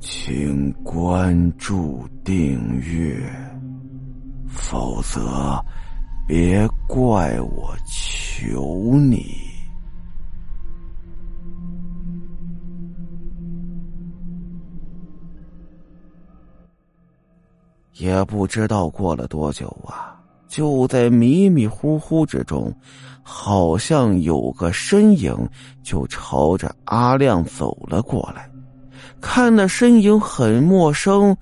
请关注订阅，否则别怪我求你。也不知道过了多久啊，就在迷迷糊糊之中，好像有个身影就朝着阿亮走了过来。看那身影很陌生，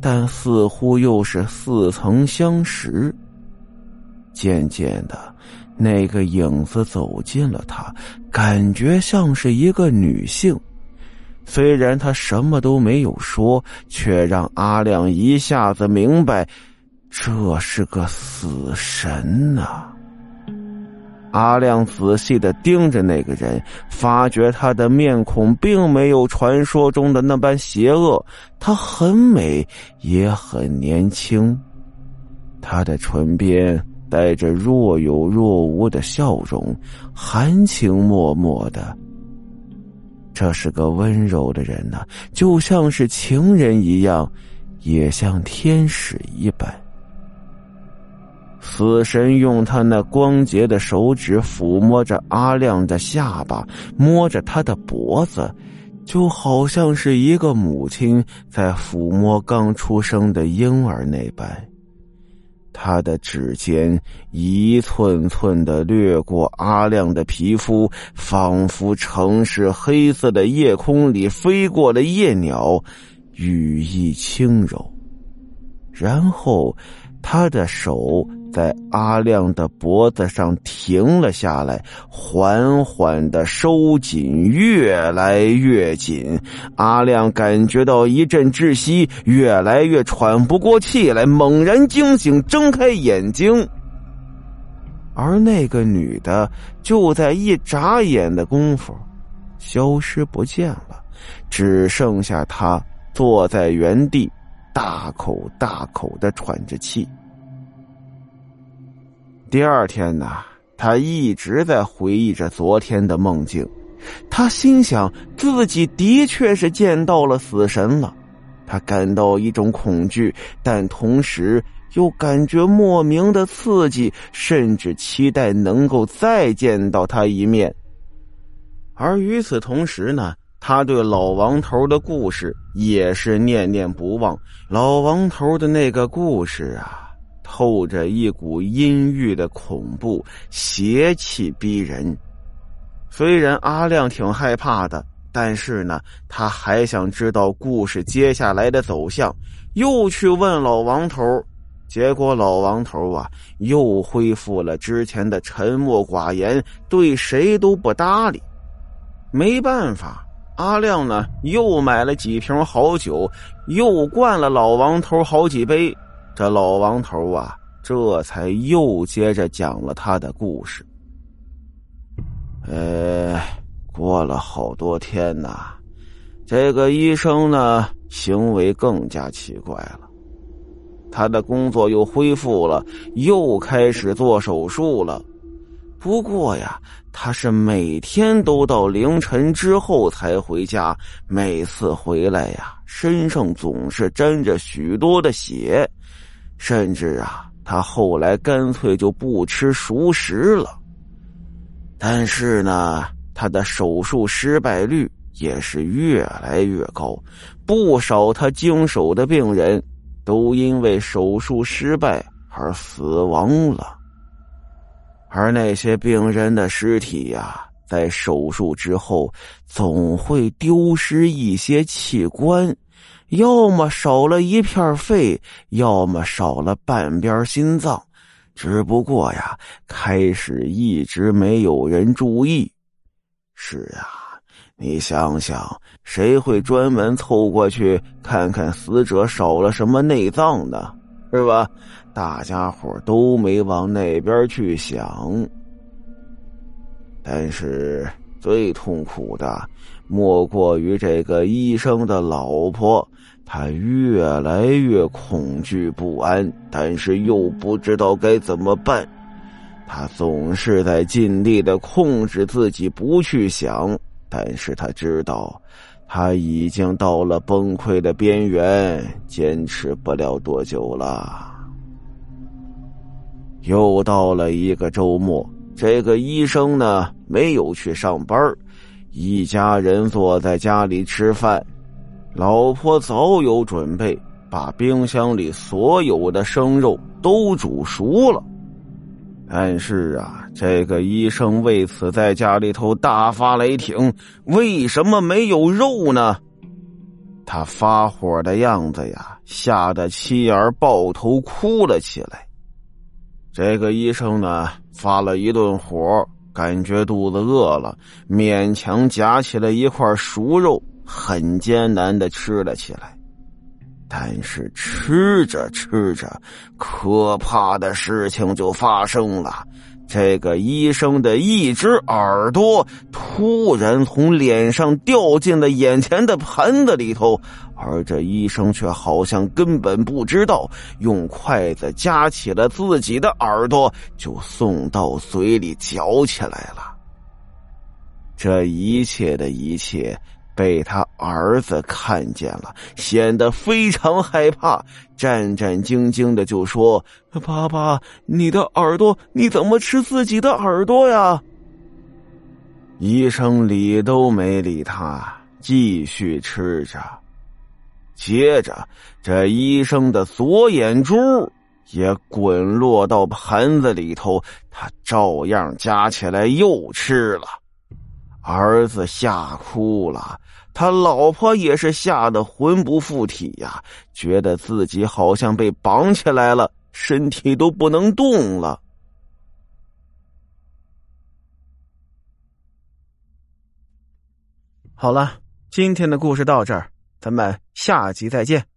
但似乎又是似曾相识。渐渐的，那个影子走近了他，感觉像是一个女性。虽然他什么都没有说，却让阿亮一下子明白，这是个死神呐。阿亮仔细的盯着那个人，发觉他的面孔并没有传说中的那般邪恶，他很美，也很年轻。他的唇边带着若有若无的笑容，含情脉脉的。这是个温柔的人呐，就像是情人一样，也像天使一般。死神用他那光洁的手指抚摸着阿亮的下巴，摸着他的脖子，就好像是一个母亲在抚摸刚出生的婴儿那般。他的指尖一寸寸的掠过阿亮的皮肤，仿佛城市黑色的夜空里飞过的夜鸟，羽翼轻柔。然后，他的手。在阿亮的脖子上停了下来，缓缓的收紧，越来越紧。阿亮感觉到一阵窒息，越来越喘不过气来，猛然惊醒，睁开眼睛。而那个女的就在一眨眼的功夫，消失不见了，只剩下他坐在原地，大口大口的喘着气。第二天呢，他一直在回忆着昨天的梦境，他心想自己的确是见到了死神了，他感到一种恐惧，但同时又感觉莫名的刺激，甚至期待能够再见到他一面。而与此同时呢，他对老王头的故事也是念念不忘。老王头的那个故事啊。透着一股阴郁的恐怖，邪气逼人。虽然阿亮挺害怕的，但是呢，他还想知道故事接下来的走向，又去问老王头。结果老王头啊，又恢复了之前的沉默寡言，对谁都不搭理。没办法，阿亮呢，又买了几瓶好酒，又灌了老王头好几杯。这老王头啊，这才又接着讲了他的故事。呃，过了好多天呐，这个医生呢，行为更加奇怪了。他的工作又恢复了，又开始做手术了。不过呀，他是每天都到凌晨之后才回家，每次回来呀，身上总是沾着许多的血。甚至啊，他后来干脆就不吃熟食了。但是呢，他的手术失败率也是越来越高，不少他经手的病人都因为手术失败而死亡了。而那些病人的尸体呀，在手术之后总会丢失一些器官。要么少了一片肺，要么少了半边心脏，只不过呀，开始一直没有人注意。是啊，你想想，谁会专门凑过去看看死者少了什么内脏呢？是吧？大家伙都没往那边去想。但是最痛苦的，莫过于这个医生的老婆。他越来越恐惧不安，但是又不知道该怎么办。他总是在尽力的控制自己不去想，但是他知道他已经到了崩溃的边缘，坚持不了多久了。又到了一个周末，这个医生呢没有去上班，一家人坐在家里吃饭，老婆早有准备，把冰箱里所有的生肉都煮熟了。但是啊，这个医生为此在家里头大发雷霆：为什么没有肉呢？他发火的样子呀，吓得妻儿抱头哭了起来。这个医生呢，发了一顿火，感觉肚子饿了，勉强夹起了一块熟肉，很艰难的吃了起来。但是吃着吃着，可怕的事情就发生了。这个医生的一只耳朵突然从脸上掉进了眼前的盘子里头，而这医生却好像根本不知道，用筷子夹起了自己的耳朵，就送到嘴里嚼起来了。这一切的一切。被他儿子看见了，显得非常害怕，战战兢兢的就说：“爸爸，你的耳朵，你怎么吃自己的耳朵呀？”医生理都没理他，继续吃着。接着，这医生的左眼珠也滚落到盘子里头，他照样夹起来又吃了。儿子吓哭了，他老婆也是吓得魂不附体呀，觉得自己好像被绑起来了，身体都不能动了。好了，今天的故事到这儿，咱们下集再见。